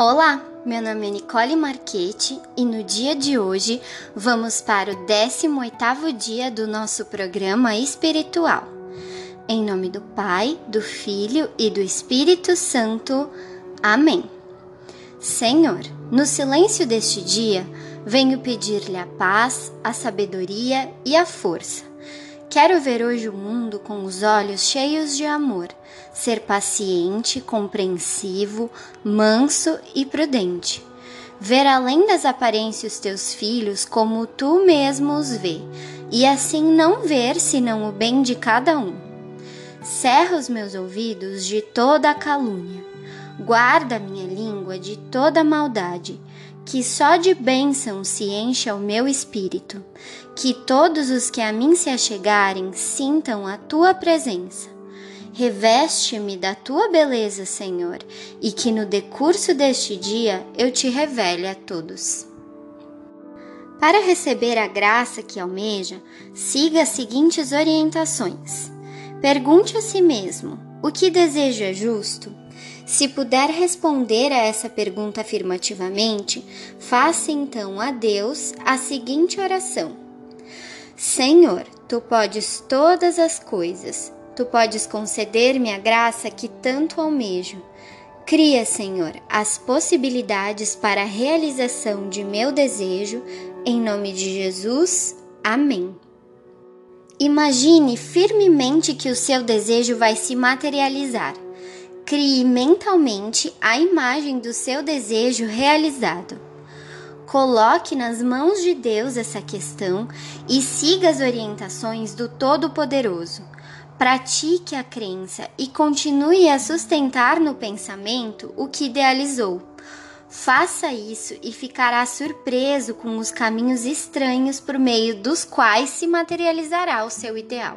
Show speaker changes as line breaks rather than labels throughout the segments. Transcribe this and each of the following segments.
Olá, meu nome é Nicole Marchetti e no dia de hoje vamos para o 18º dia do nosso programa espiritual. Em nome do Pai, do Filho e do Espírito Santo. Amém. Senhor, no silêncio deste dia, venho pedir-lhe a paz, a sabedoria e a força Quero ver hoje o mundo com os olhos cheios de amor, ser paciente, compreensivo, manso e prudente. Ver além das aparências teus filhos como tu mesmo os vê, e assim não ver senão o bem de cada um. Cerra os meus ouvidos de toda a calúnia, guarda minha língua de toda maldade que só de bênção se encha o meu espírito, que todos os que a mim se achegarem sintam a tua presença. Reveste-me da tua beleza, Senhor, e que no decurso deste dia eu te revele a todos. Para receber a graça que almeja, siga as seguintes orientações. Pergunte a si mesmo: o que desejo é justo? Se puder responder a essa pergunta afirmativamente, faça então a Deus a seguinte oração: Senhor, tu podes todas as coisas, tu podes conceder-me a graça que tanto almejo. Cria, Senhor, as possibilidades para a realização de meu desejo, em nome de Jesus. Amém. Imagine firmemente que o seu desejo vai se materializar. Crie mentalmente a imagem do seu desejo realizado. Coloque nas mãos de Deus essa questão e siga as orientações do Todo-Poderoso. Pratique a crença e continue a sustentar no pensamento o que idealizou. Faça isso e ficará surpreso com os caminhos estranhos por meio dos quais se materializará o seu ideal.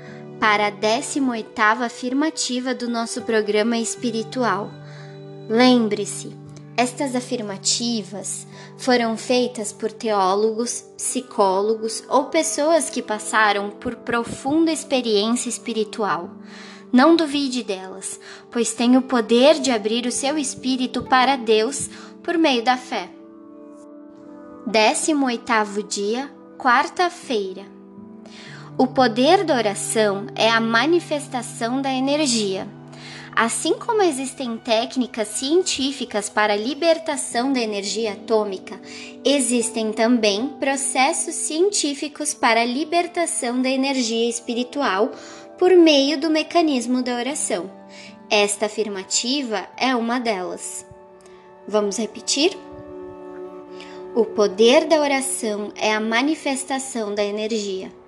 para a 18ª afirmativa do nosso programa espiritual. Lembre-se, estas afirmativas foram feitas por teólogos, psicólogos ou pessoas que passaram por profunda experiência espiritual. Não duvide delas, pois tem o poder de abrir o seu espírito para Deus por meio da fé. 18º dia, quarta-feira. O poder da oração é a manifestação da energia. Assim como existem técnicas científicas para a libertação da energia atômica, existem também processos científicos para a libertação da energia espiritual por meio do mecanismo da oração. Esta afirmativa é uma delas. Vamos repetir? O poder da oração é a manifestação da energia.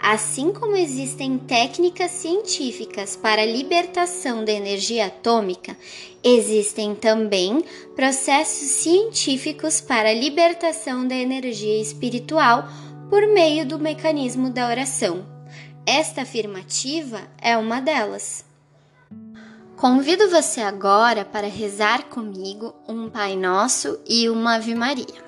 Assim como existem técnicas científicas para a libertação da energia atômica, existem também processos científicos para a libertação da energia espiritual por meio do mecanismo da oração. Esta afirmativa é uma delas. Convido você agora para rezar comigo um Pai Nosso e uma Ave Maria.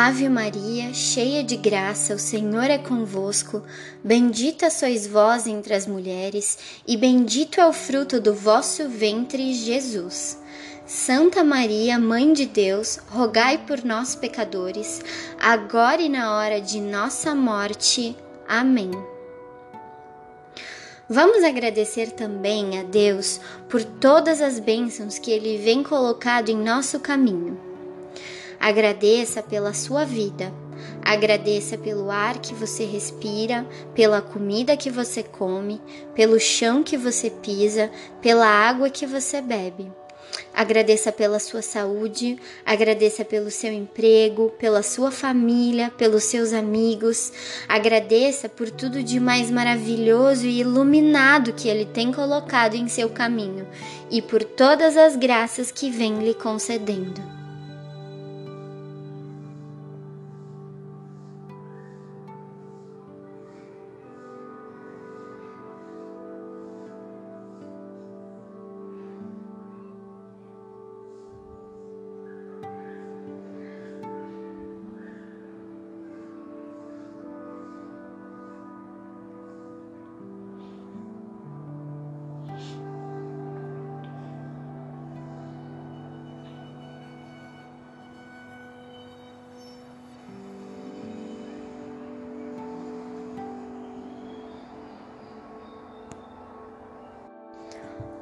Ave Maria, cheia de graça, o Senhor é convosco. Bendita sois vós entre as mulheres, e bendito é o fruto do vosso ventre, Jesus. Santa Maria, Mãe de Deus, rogai por nós, pecadores, agora e na hora de nossa morte. Amém. Vamos agradecer também a Deus por todas as bênçãos que Ele vem colocado em nosso caminho. Agradeça pela sua vida. Agradeça pelo ar que você respira, pela comida que você come, pelo chão que você pisa, pela água que você bebe. Agradeça pela sua saúde, agradeça pelo seu emprego, pela sua família, pelos seus amigos. Agradeça por tudo de mais maravilhoso e iluminado que Ele tem colocado em seu caminho e por todas as graças que vem lhe concedendo.